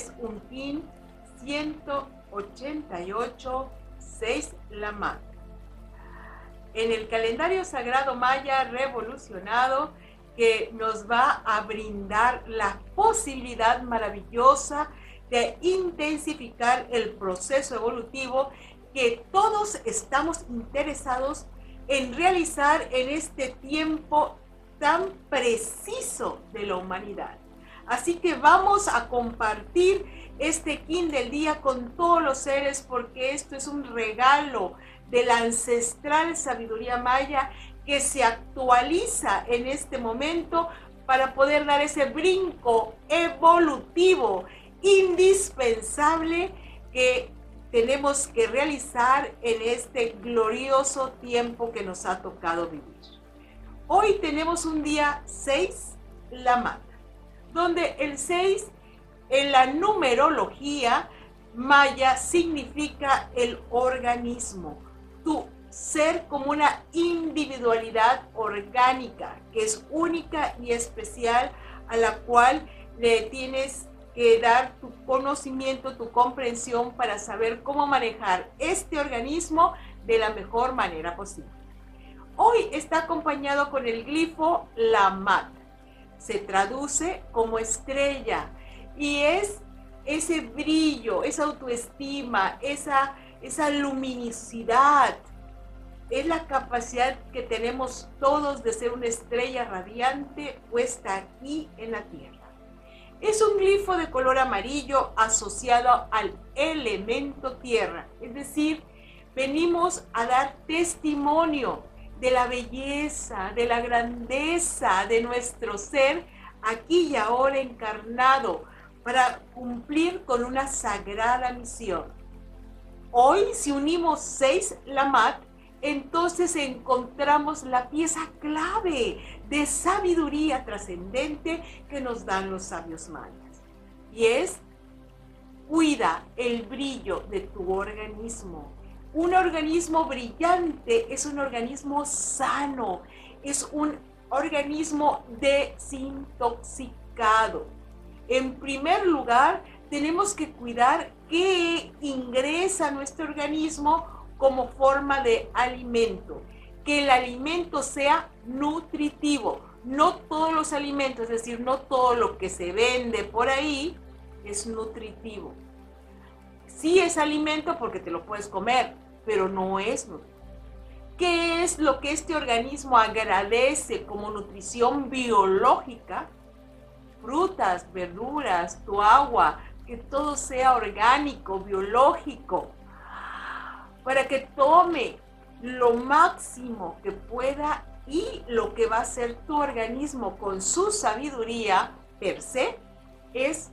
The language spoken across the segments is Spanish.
es un kin 188 6 Lamad. En el calendario sagrado maya revolucionado que nos va a brindar la posibilidad maravillosa de intensificar el proceso evolutivo que todos estamos interesados en realizar en este tiempo tan preciso de la humanidad. Así que vamos a compartir este kin del día con todos los seres porque esto es un regalo de la ancestral sabiduría maya que se actualiza en este momento para poder dar ese brinco evolutivo indispensable que tenemos que realizar en este glorioso tiempo que nos ha tocado vivir. Hoy tenemos un día 6, la mata, donde el 6 en la numerología maya significa el organismo, tu ser como una individualidad orgánica que es única y especial a la cual le tienes que dar tu conocimiento, tu comprensión para saber cómo manejar este organismo de la mejor manera posible. Hoy está acompañado con el glifo Lamat. Se traduce como estrella. Y es ese brillo, esa autoestima, esa, esa luminosidad, es la capacidad que tenemos todos de ser una estrella radiante puesta aquí en la Tierra. Es un glifo de color amarillo asociado al elemento tierra, es decir, venimos a dar testimonio de la belleza, de la grandeza de nuestro ser aquí y ahora encarnado para cumplir con una sagrada misión. Hoy, si unimos seis Lamat, entonces encontramos la pieza clave de sabiduría trascendente que nos dan los sabios mayas. Y es, cuida el brillo de tu organismo. Un organismo brillante es un organismo sano, es un organismo desintoxicado. En primer lugar, tenemos que cuidar qué ingresa a nuestro organismo como forma de alimento. Que el alimento sea nutritivo. No todos los alimentos, es decir, no todo lo que se vende por ahí es nutritivo. Sí es alimento porque te lo puedes comer, pero no es. ¿Qué es lo que este organismo agradece como nutrición biológica? Frutas, verduras, tu agua, que todo sea orgánico, biológico para que tome lo máximo que pueda y lo que va a hacer tu organismo con su sabiduría per se es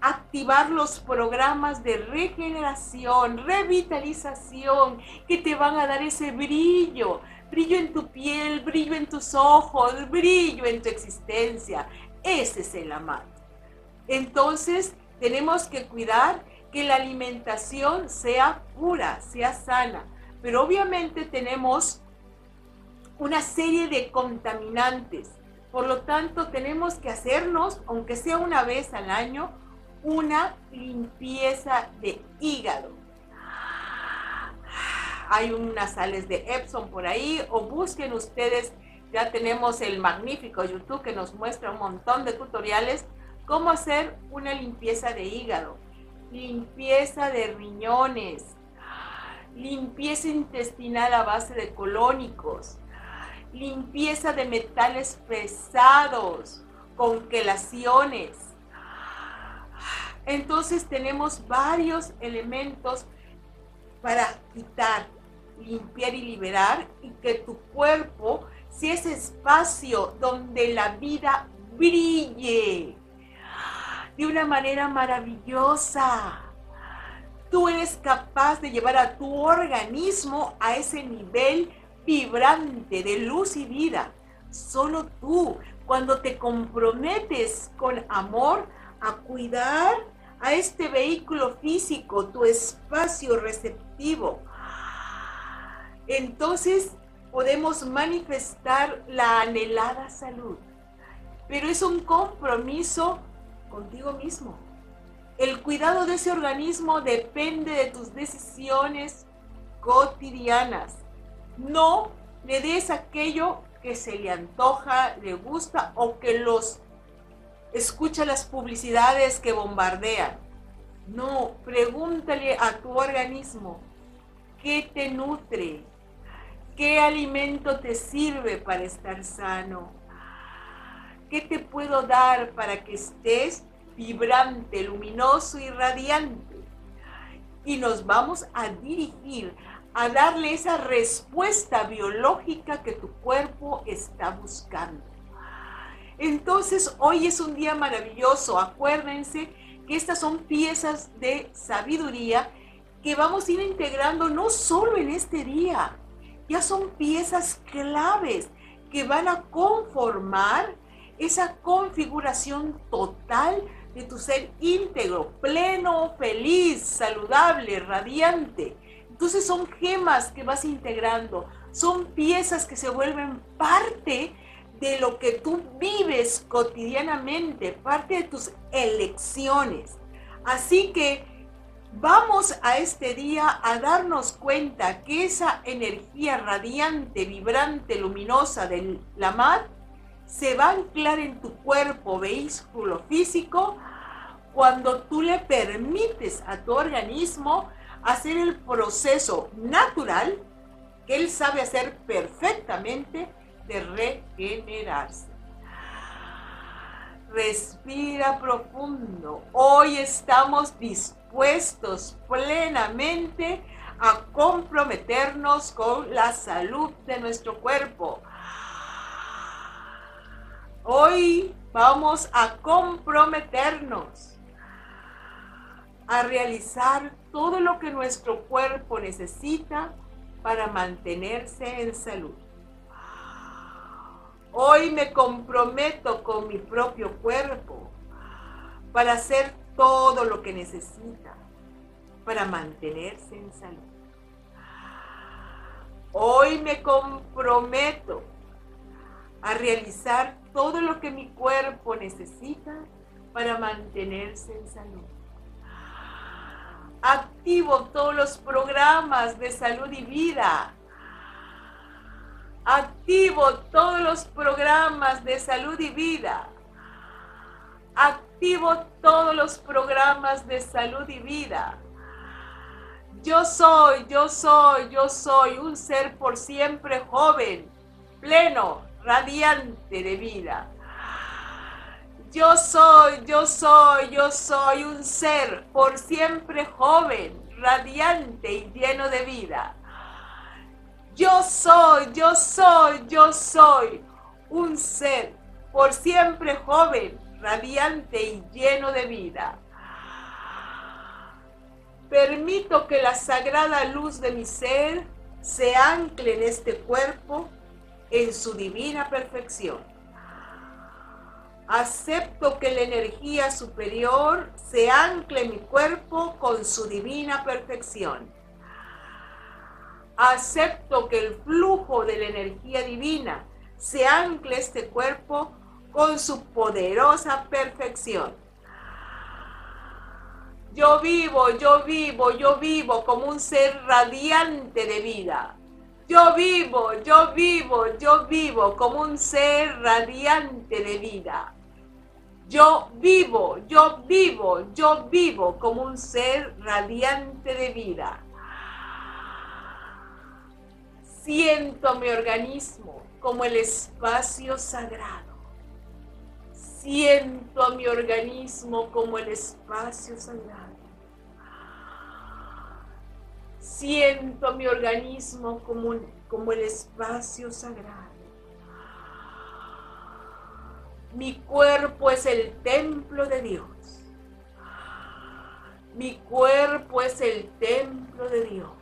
activar los programas de regeneración, revitalización que te van a dar ese brillo, brillo en tu piel, brillo en tus ojos, brillo en tu existencia. Ese es el amar. Entonces, tenemos que cuidar que la alimentación sea pura, sea sana. Pero obviamente tenemos una serie de contaminantes. Por lo tanto, tenemos que hacernos, aunque sea una vez al año, una limpieza de hígado. Hay unas sales de Epson por ahí o busquen ustedes, ya tenemos el magnífico YouTube que nos muestra un montón de tutoriales cómo hacer una limpieza de hígado limpieza de riñones, limpieza intestinal a base de colónicos, limpieza de metales pesados, congelaciones. Entonces tenemos varios elementos para quitar, limpiar y liberar y que tu cuerpo sea ese espacio donde la vida brille de una manera maravillosa. Tú eres capaz de llevar a tu organismo a ese nivel vibrante de luz y vida. Solo tú, cuando te comprometes con amor a cuidar a este vehículo físico, tu espacio receptivo, entonces podemos manifestar la anhelada salud. Pero es un compromiso contigo mismo. El cuidado de ese organismo depende de tus decisiones cotidianas. No le des aquello que se le antoja, le gusta o que los escucha las publicidades que bombardean. No, pregúntale a tu organismo qué te nutre, qué alimento te sirve para estar sano, qué te puedo dar para que estés vibrante, luminoso y radiante. Y nos vamos a dirigir a darle esa respuesta biológica que tu cuerpo está buscando. Entonces, hoy es un día maravilloso. Acuérdense que estas son piezas de sabiduría que vamos a ir integrando no solo en este día, ya son piezas claves que van a conformar esa configuración total de tu ser íntegro, pleno, feliz, saludable, radiante. Entonces son gemas que vas integrando, son piezas que se vuelven parte de lo que tú vives cotidianamente, parte de tus elecciones. Así que vamos a este día a darnos cuenta que esa energía radiante, vibrante, luminosa de la mar se va a anclar en tu cuerpo, vehículo físico, cuando tú le permites a tu organismo hacer el proceso natural que él sabe hacer perfectamente regenerarse. Respira profundo. Hoy estamos dispuestos plenamente a comprometernos con la salud de nuestro cuerpo. Hoy vamos a comprometernos a realizar todo lo que nuestro cuerpo necesita para mantenerse en salud. Hoy me comprometo con mi propio cuerpo para hacer todo lo que necesita para mantenerse en salud. Hoy me comprometo a realizar todo lo que mi cuerpo necesita para mantenerse en salud. Activo todos los programas de salud y vida Activo todos los programas de salud y vida. Activo todos los programas de salud y vida. Yo soy, yo soy, yo soy un ser por siempre joven, pleno, radiante de vida. Yo soy, yo soy, yo soy un ser por siempre joven, radiante y lleno de vida. Yo soy, yo soy, yo soy un ser por siempre joven, radiante y lleno de vida. Permito que la sagrada luz de mi ser se ancle en este cuerpo en su divina perfección. Acepto que la energía superior se ancle en mi cuerpo con su divina perfección acepto que el flujo de la energía divina se ancle este cuerpo con su poderosa perfección. Yo vivo, yo vivo, yo vivo como un ser radiante de vida. Yo vivo, yo vivo, yo vivo como un ser radiante de vida. Yo vivo, yo vivo, yo vivo como un ser radiante de vida. Siento mi organismo como el espacio sagrado. Siento a mi organismo como el espacio sagrado. Siento a mi organismo como, como el espacio sagrado. Mi cuerpo es el templo de Dios. Mi cuerpo es el templo de Dios.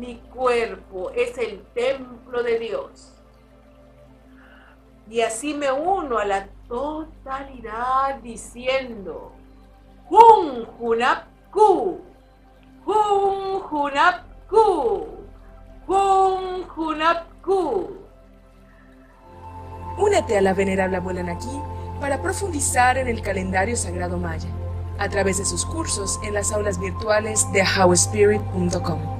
Mi cuerpo es el templo de Dios. Y así me uno a la totalidad diciendo, Jun Junapku, Jun Junapku, Jun Junapku. Únete a la venerable abuela Naki para profundizar en el calendario sagrado maya a través de sus cursos en las aulas virtuales de howspirit.com.